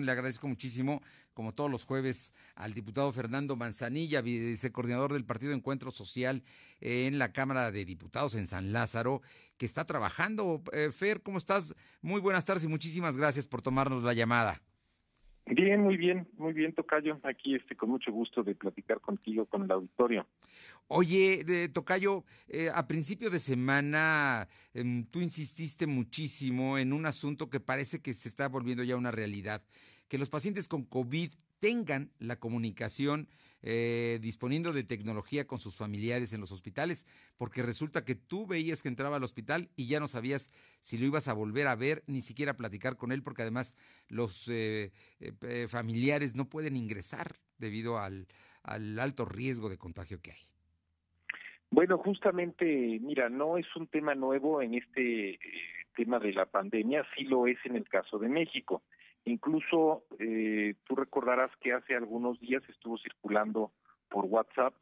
Le agradezco muchísimo, como todos los jueves, al diputado Fernando Manzanilla, vicecoordinador del Partido Encuentro Social en la Cámara de Diputados en San Lázaro, que está trabajando. Eh, Fer, ¿cómo estás? Muy buenas tardes y muchísimas gracias por tomarnos la llamada. Bien, muy bien, muy bien, Tocayo. Aquí este, con mucho gusto de platicar contigo, con el auditorio. Oye, de, Tocayo, eh, a principio de semana em, tú insististe muchísimo en un asunto que parece que se está volviendo ya una realidad, que los pacientes con COVID tengan la comunicación eh, disponiendo de tecnología con sus familiares en los hospitales, porque resulta que tú veías que entraba al hospital y ya no sabías si lo ibas a volver a ver, ni siquiera platicar con él, porque además los eh, eh, familiares no pueden ingresar debido al, al alto riesgo de contagio que hay. Bueno, justamente, mira, no es un tema nuevo en este tema de la pandemia, sí lo es en el caso de México. Incluso eh, tú recordarás que hace algunos días estuvo circulando por WhatsApp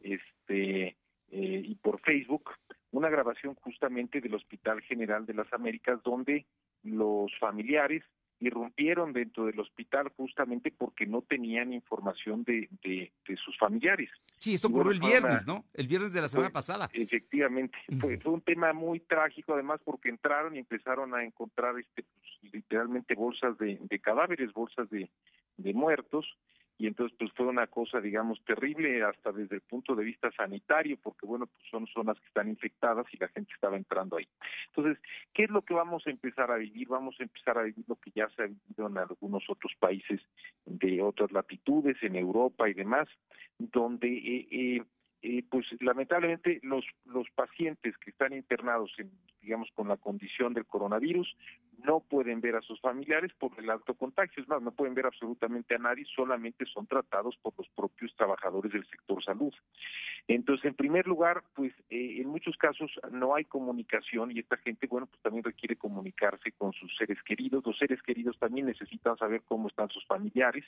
este eh, y por Facebook una grabación justamente del Hospital General de las Américas donde los familiares irrumpieron dentro del hospital justamente porque no tenían información de, de, sus familiares. Sí, esto ocurrió el viernes, ¿no? El viernes de la semana pasada. Efectivamente, fue, fue, un tema muy trágico además porque entraron y empezaron a encontrar este pues, literalmente bolsas de, de cadáveres, bolsas de, de muertos y entonces pues fue una cosa digamos terrible hasta desde el punto de vista sanitario porque bueno pues son zonas que están infectadas y la gente estaba entrando ahí. Entonces qué es lo que vamos a empezar a vivir vamos a empezar a vivir lo que ya se ha vivido en algunos otros países de otras latitudes en Europa y demás donde eh, eh, eh, pues lamentablemente los los pacientes que están internados en, digamos con la condición del coronavirus no pueden ver a sus familiares por el alto contagio, es más, no pueden ver absolutamente a nadie, solamente son tratados por los propios trabajadores del sector salud. Entonces, en primer lugar, pues eh, en muchos casos no hay comunicación y esta gente, bueno, pues también requiere comunicarse con sus seres queridos, los seres queridos también necesitan saber cómo están sus familiares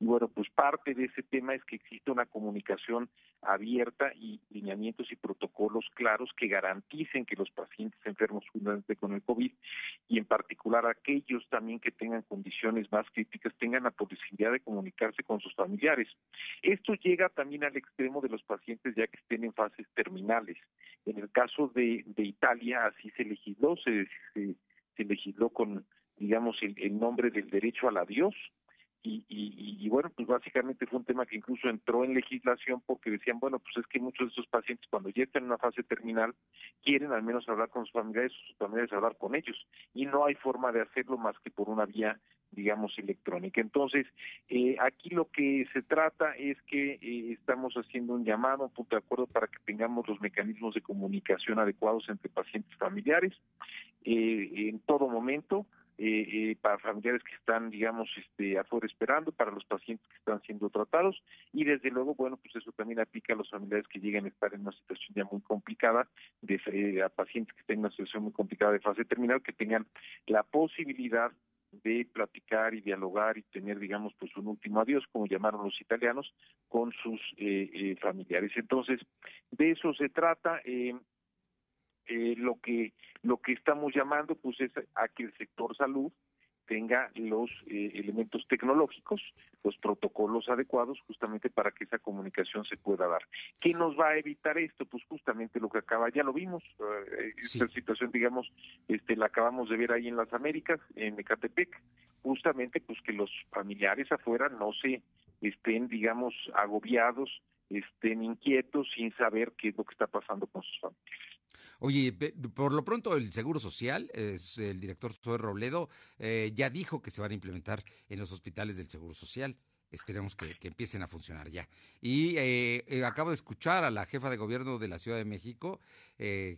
y bueno, pues parte de ese tema es que existe una comunicación abierta y lineamientos y protocolos claros que garanticen que los pacientes enfermos con el COVID y en particular aquellos también que tengan condiciones más críticas tengan la posibilidad de comunicarse con sus familiares. Esto llega también al extremo de los pacientes ya que estén en fases terminales. En el caso de, Italia así se legisló, se, se, legisló con digamos el, nombre del derecho al adiós, y, bueno, pues básicamente fue un tema que incluso entró en legislación porque decían, bueno, pues es que muchos de esos pacientes cuando ya están en una fase terminal quieren al menos hablar con sus familiares sus familiares hablar con ellos y no hay forma de hacerlo más que por una vía digamos electrónica. Entonces, eh, aquí lo que se trata es que eh, estamos haciendo un llamado, un punto de acuerdo para que tengamos los mecanismos de comunicación adecuados entre pacientes familiares eh, en todo momento eh, eh, para familiares que están, digamos, este, afuera esperando, para los pacientes que están siendo tratados y desde luego, bueno, pues eso también aplica a los familiares que lleguen a estar en una situación ya muy complicada, de, a pacientes que estén en una situación muy complicada de fase terminal, que tengan la posibilidad de platicar y dialogar y tener, digamos, pues un último adiós, como llamaron los italianos, con sus eh, eh, familiares. Entonces, de eso se trata. Eh, eh, lo que lo que estamos llamando pues es a que el sector salud tenga los eh, elementos tecnológicos, los protocolos adecuados justamente para que esa comunicación se pueda dar. ¿Qué nos va a evitar esto? Pues justamente lo que acaba, ya lo vimos, eh, esta situación, digamos, este la acabamos de ver ahí en las Américas, en Ecatepec, justamente pues que los familiares afuera no se estén, digamos, agobiados, estén inquietos sin saber qué es lo que está pasando con sus familias. Oye, por lo pronto el Seguro Social, el director Zoe Robledo, eh, ya dijo que se van a implementar en los hospitales del Seguro Social. Esperemos que, empiecen a funcionar ya. Y eh, eh, acabo de escuchar a la jefa de gobierno de la Ciudad de México,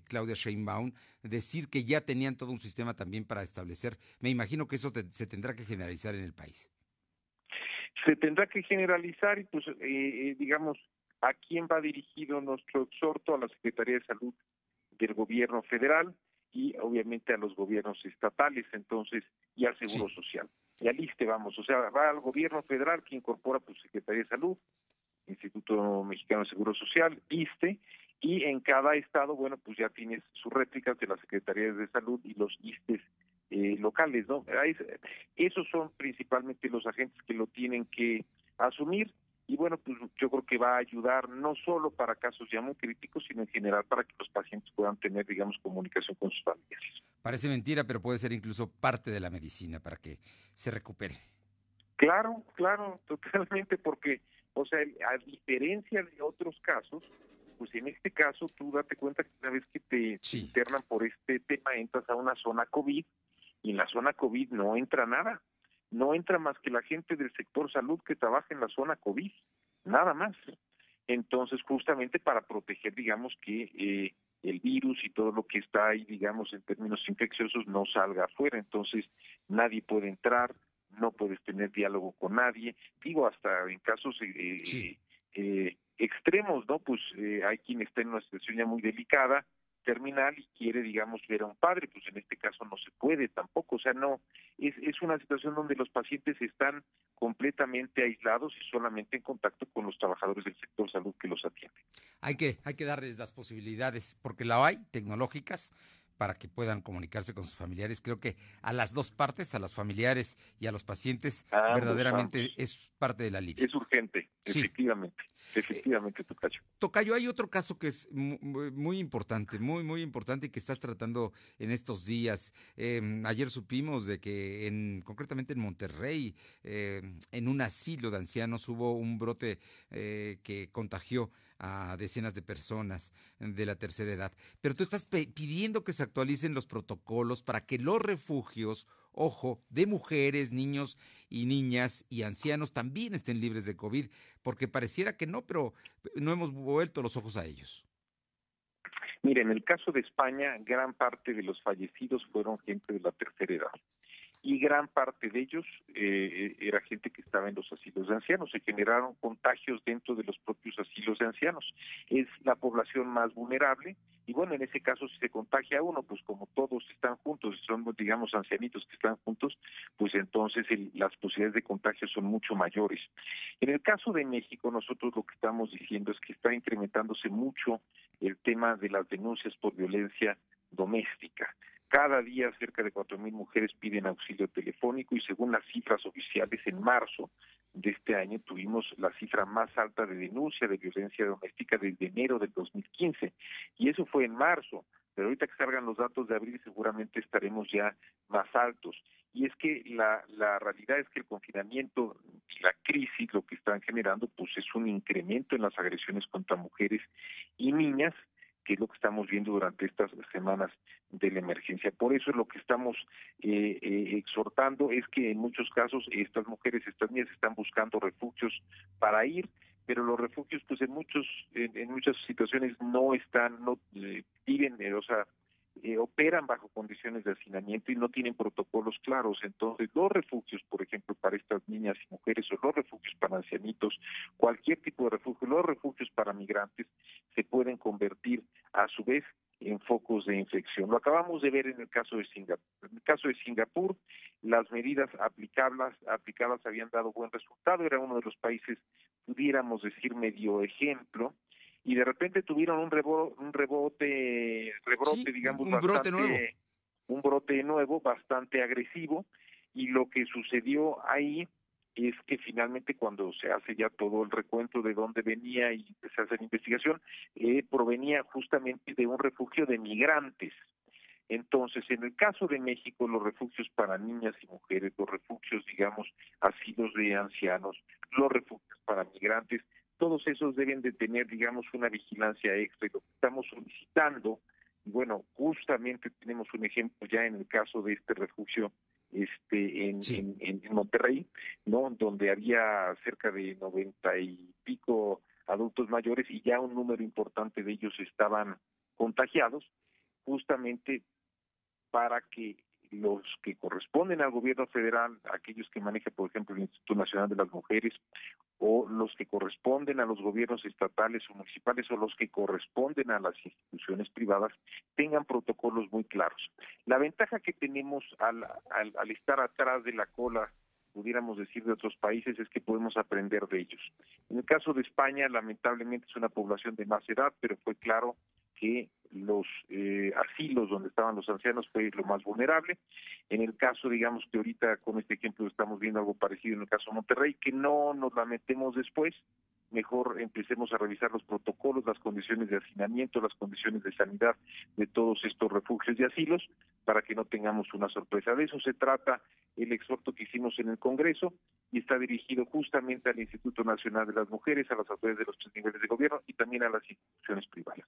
Claudia Sheinbaum, decir que ya tenían todo un sistema también para establecer. Me imagino que eso se tendrá que generalizar en el país. Se tendrá que generalizar y pues, digamos, ¿a quién va dirigido nuestro exhorto? A la Secretaría de Salud del gobierno federal y obviamente a los gobiernos estatales, entonces, y al Seguro Social. Y al ISTE vamos, o sea, va al gobierno federal que incorpora pues Secretaría de Salud, Instituto Mexicano de Seguro Social, ISTE, y en cada estado, bueno, pues ya tienes sus réplicas de las Secretarías de Salud y los ISTES eh, locales, ¿no? Esos son principalmente los agentes que lo tienen que asumir y bueno, pues yo creo que va a ayudar no solo para casos ya muy críticos, sino en general para que los pacientes puedan tener, digamos, comunicación con sus familiares. Parece mentira, pero puede ser incluso parte de la medicina para que se recupere. Claro, claro, totalmente, porque, o sea, a diferencia de otros casos, pues en este caso tú date cuenta que una vez que te internan por este tema entras a una zona COVID y en la zona COVID no entra nada no entra más que la gente del sector salud que trabaja en la zona COVID, nada más. Entonces, justamente para proteger, digamos, que eh, el virus y todo lo que está ahí, digamos, en términos infecciosos, no salga afuera. Entonces, nadie puede entrar, no puedes tener diálogo con nadie. Digo, hasta en casos eh, eh, extremos, ¿no? Pues hay quien está en una situación ya muy delicada, terminal y quiere, digamos, ver a un padre, pues en este caso no se puede tampoco, o sea, no, es, es una situación donde los pacientes están completamente aislados y solamente en contacto con los trabajadores del sector salud que los atienden. Hay que, hay que darles las posibilidades, porque la hay, tecnológicas, para que puedan comunicarse con sus familiares. Creo que a las dos partes, a los familiares y a los pacientes, verdaderamente es parte del alivio. Es urgente, efectivamente, efectivamente, Tocayo. Tocayo, hay otro caso que es muy, importante, muy, muy importante y que estás tratando en estos días. Em, ayer supimos de que, en, concretamente en Monterrey, em, en un asilo de ancianos hubo un brote eh, que contagió a decenas de personas de la tercera edad. Pero tú estás pidiendo que se actualicen los protocolos para que los refugios, ojo, de mujeres, niños y niñas y ancianos también estén libres de COVID, porque pareciera que no, pero no hemos vuelto los ojos a ellos. Mire, en el caso de España, gran parte de los fallecidos fueron gente de la tercera edad y gran parte de ellos eh, era gente que estaba en los asilos de ancianos. Se generaron contagios dentro de los propios asilos de ancianos. Es la población más vulnerable y bueno, en ese caso si se contagia uno, pues como todos están juntos, son digamos ancianitos que están juntos, pues entonces las posibilidades de contagio son mucho mayores. En el caso de México, nosotros lo que estamos diciendo es que está incrementándose mucho el tema de las denuncias por violencia doméstica. Cada día cerca de 4.000 mujeres piden auxilio telefónico y según las cifras oficiales en marzo de este año tuvimos la cifra más alta de denuncia de violencia doméstica desde enero del 2015 y eso fue en marzo, pero ahorita que salgan los datos de abril seguramente estaremos ya más altos. Y es que la, la realidad es que el confinamiento y la crisis lo que están generando pues es un incremento en las agresiones contra mujeres y niñas que es lo que estamos viendo durante estas semanas de la emergencia. Por eso es lo que estamos eh, eh, exhortando es que en muchos casos estas mujeres, estas niñas están buscando refugios para ir, pero los refugios pues en muchos en, muchas situaciones no están no eh, viven o sea eh, operan bajo condiciones de hacinamiento y no tienen protocolos claros. Entonces, los refugios, por ejemplo, para estas niñas y mujeres, o los refugios para ancianitos, cualquier tipo de refugio, los refugios para migrantes, se pueden convertir a su vez en focos de infección. Lo acabamos de ver en el caso de Singapur. En el caso de Singapur, las medidas aplicables, aplicadas habían dado buen resultado. Era uno de los países, pudiéramos decir, medio ejemplo y de repente tuvieron un, rebote, un rebote, rebrote, digamos, un brote nuevo. un brote nuevo bastante agresivo y lo que sucedió ahí es que finalmente cuando se hace ya todo el recuento de dónde venía y se hace la investigación, eh, provenía justamente de un refugio de migrantes. Entonces, en el caso de México, los refugios para niñas y mujeres, los refugios, digamos, asilos de ancianos, los refugios para migrantes, todos esos deben de tener, digamos, una vigilancia extra y lo que estamos solicitando, y bueno, justamente tenemos un ejemplo ya en el caso de este refugio este en, en, Monterrey, ¿no? Donde había cerca de noventa y pico adultos mayores y ya un número importante de ellos estaban contagiados, justamente para que los que corresponden al gobierno federal, aquellos que maneja, por ejemplo, el Instituto Nacional de las Mujeres, o los que corresponden a los gobiernos estatales o municipales, o los que corresponden a las instituciones privadas, tengan protocolos muy claros. La ventaja que tenemos al, al, estar atrás de la cola pudiéramos decir, de otros países es que podemos aprender de ellos. En el caso de España, lamentablemente es una población de más edad, pero fue claro que los eh, asilos donde estaban los ancianos fue lo más vulnerable. En el caso, digamos que ahorita con este ejemplo estamos viendo algo parecido en el caso de Monterrey, que no nos lamentemos después, mejor empecemos a revisar los protocolos, las condiciones de hacinamiento, las condiciones de sanidad de todos estos refugios y asilos, para que no tengamos una sorpresa. De eso se trata el exhorto que hicimos en el Congreso y está dirigido justamente al Instituto Nacional de las Mujeres, a las autoridades de los tres niveles de gobierno y también a las instituciones privadas.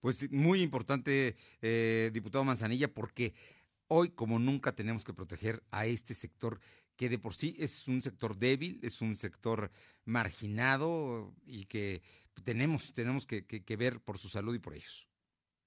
Pues muy importante, eh, diputado Manzanilla, porque hoy como nunca tenemos que proteger a este sector que de por sí es un sector débil, es un sector marginado y que tenemos, tenemos que ver por su salud y por ellos.